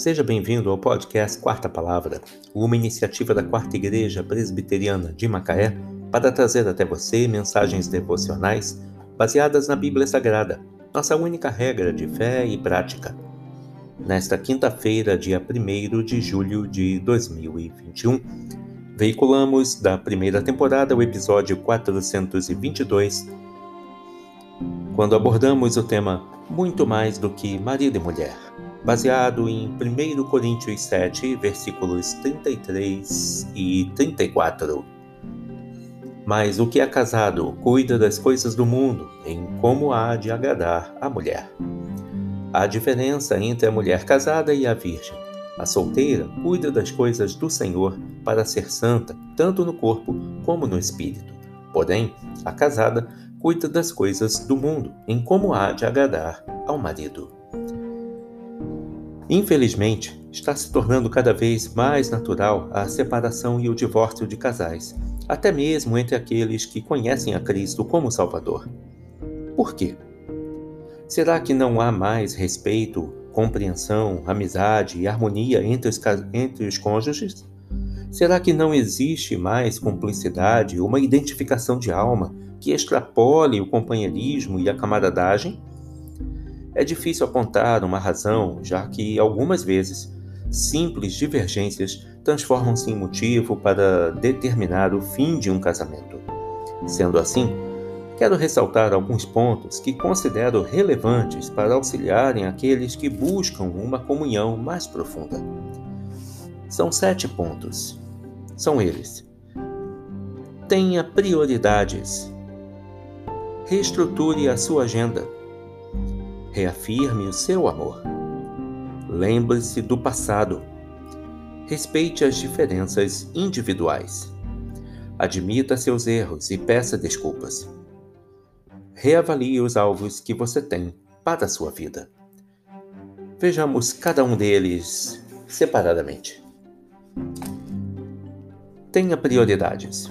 Seja bem-vindo ao podcast Quarta Palavra, uma iniciativa da Quarta Igreja Presbiteriana de Macaé para trazer até você mensagens devocionais baseadas na Bíblia Sagrada, nossa única regra de fé e prática. Nesta quinta-feira, dia 1 de julho de 2021, veiculamos da primeira temporada o episódio 422, quando abordamos o tema Muito mais do que marido e mulher baseado em 1 Coríntios 7, versículos 33 e 34. Mas o que é casado cuida das coisas do mundo, em como há de agradar a mulher. Há diferença entre a mulher casada e a virgem. A solteira cuida das coisas do Senhor para ser santa, tanto no corpo como no espírito. Porém, a casada cuida das coisas do mundo, em como há de agradar ao marido. Infelizmente, está se tornando cada vez mais natural a separação e o divórcio de casais, até mesmo entre aqueles que conhecem a Cristo como Salvador. Por quê? Será que não há mais respeito, compreensão, amizade e harmonia entre os, entre os cônjuges? Será que não existe mais cumplicidade, uma identificação de alma que extrapole o companheirismo e a camaradagem? É difícil apontar uma razão, já que algumas vezes simples divergências transformam-se em motivo para determinar o fim de um casamento. Sendo assim, quero ressaltar alguns pontos que considero relevantes para auxiliarem aqueles que buscam uma comunhão mais profunda. São sete pontos. São eles: tenha prioridades, reestruture a sua agenda Reafirme o seu amor. Lembre-se do passado. Respeite as diferenças individuais. Admita seus erros e peça desculpas. Reavalie os alvos que você tem para a sua vida. Vejamos cada um deles separadamente. Tenha prioridades.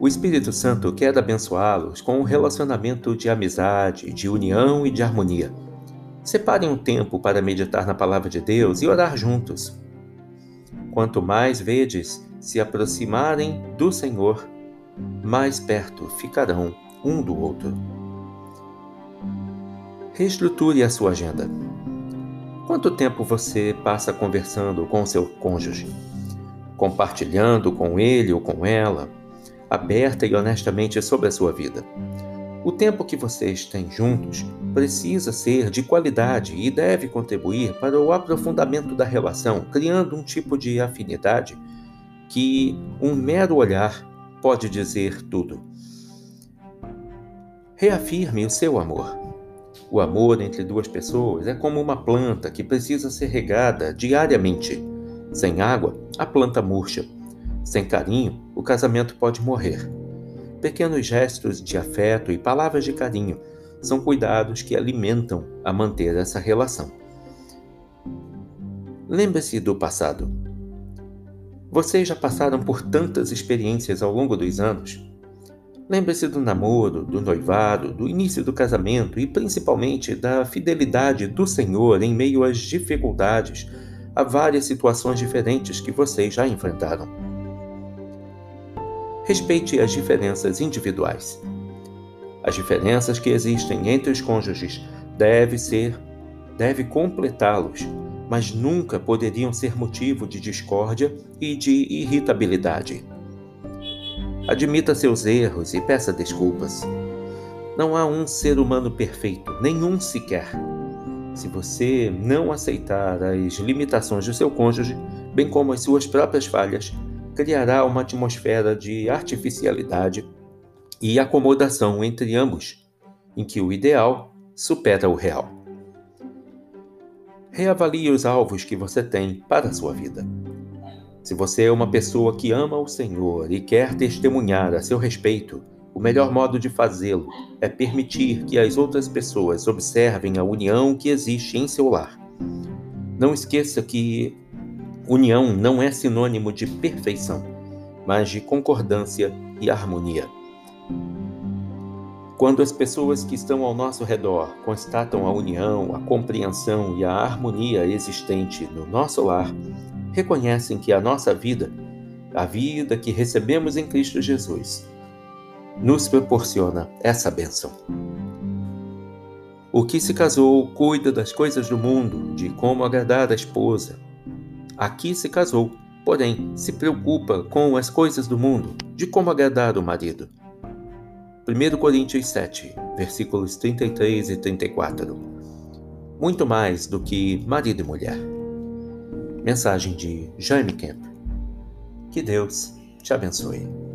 O Espírito Santo quer abençoá-los com um relacionamento de amizade, de união e de harmonia. Separem um tempo para meditar na palavra de Deus e orar juntos. Quanto mais vedes se aproximarem do Senhor, mais perto ficarão um do outro. Reestruture a sua agenda. Quanto tempo você passa conversando com seu cônjuge? Compartilhando com ele ou com ela aberta e honestamente sobre a sua vida. O tempo que vocês têm juntos precisa ser de qualidade e deve contribuir para o aprofundamento da relação, criando um tipo de afinidade que um mero olhar pode dizer tudo. Reafirme o seu amor. O amor entre duas pessoas é como uma planta que precisa ser regada diariamente. Sem água, a planta murcha sem carinho, o casamento pode morrer. Pequenos gestos de afeto e palavras de carinho são cuidados que alimentam a manter essa relação. Lembre-se do passado. Vocês já passaram por tantas experiências ao longo dos anos. Lembre-se do namoro, do noivado, do início do casamento e principalmente da fidelidade do Senhor em meio às dificuldades, a várias situações diferentes que vocês já enfrentaram. Respeite as diferenças individuais. As diferenças que existem entre os cônjuges deve ser, deve completá-los, mas nunca poderiam ser motivo de discórdia e de irritabilidade. Admita seus erros e peça desculpas. Não há um ser humano perfeito, nenhum sequer. Se você não aceitar as limitações do seu cônjuge, bem como as suas próprias falhas, criará uma atmosfera de artificialidade e acomodação entre ambos, em que o ideal supera o real. Reavalie os alvos que você tem para a sua vida. Se você é uma pessoa que ama o Senhor e quer testemunhar a seu respeito, o melhor modo de fazê-lo é permitir que as outras pessoas observem a união que existe em seu lar. Não esqueça que União não é sinônimo de perfeição, mas de concordância e harmonia. Quando as pessoas que estão ao nosso redor constatam a união, a compreensão e a harmonia existente no nosso lar, reconhecem que a nossa vida, a vida que recebemos em Cristo Jesus, nos proporciona essa bênção. O que se casou cuida das coisas do mundo, de como agradar a esposa. Aqui se casou, porém, se preocupa com as coisas do mundo, de como agradar o marido. 1 Coríntios 7, versículos 33 e 34. Muito mais do que marido e mulher. Mensagem de Jaime Kemp. Que Deus te abençoe.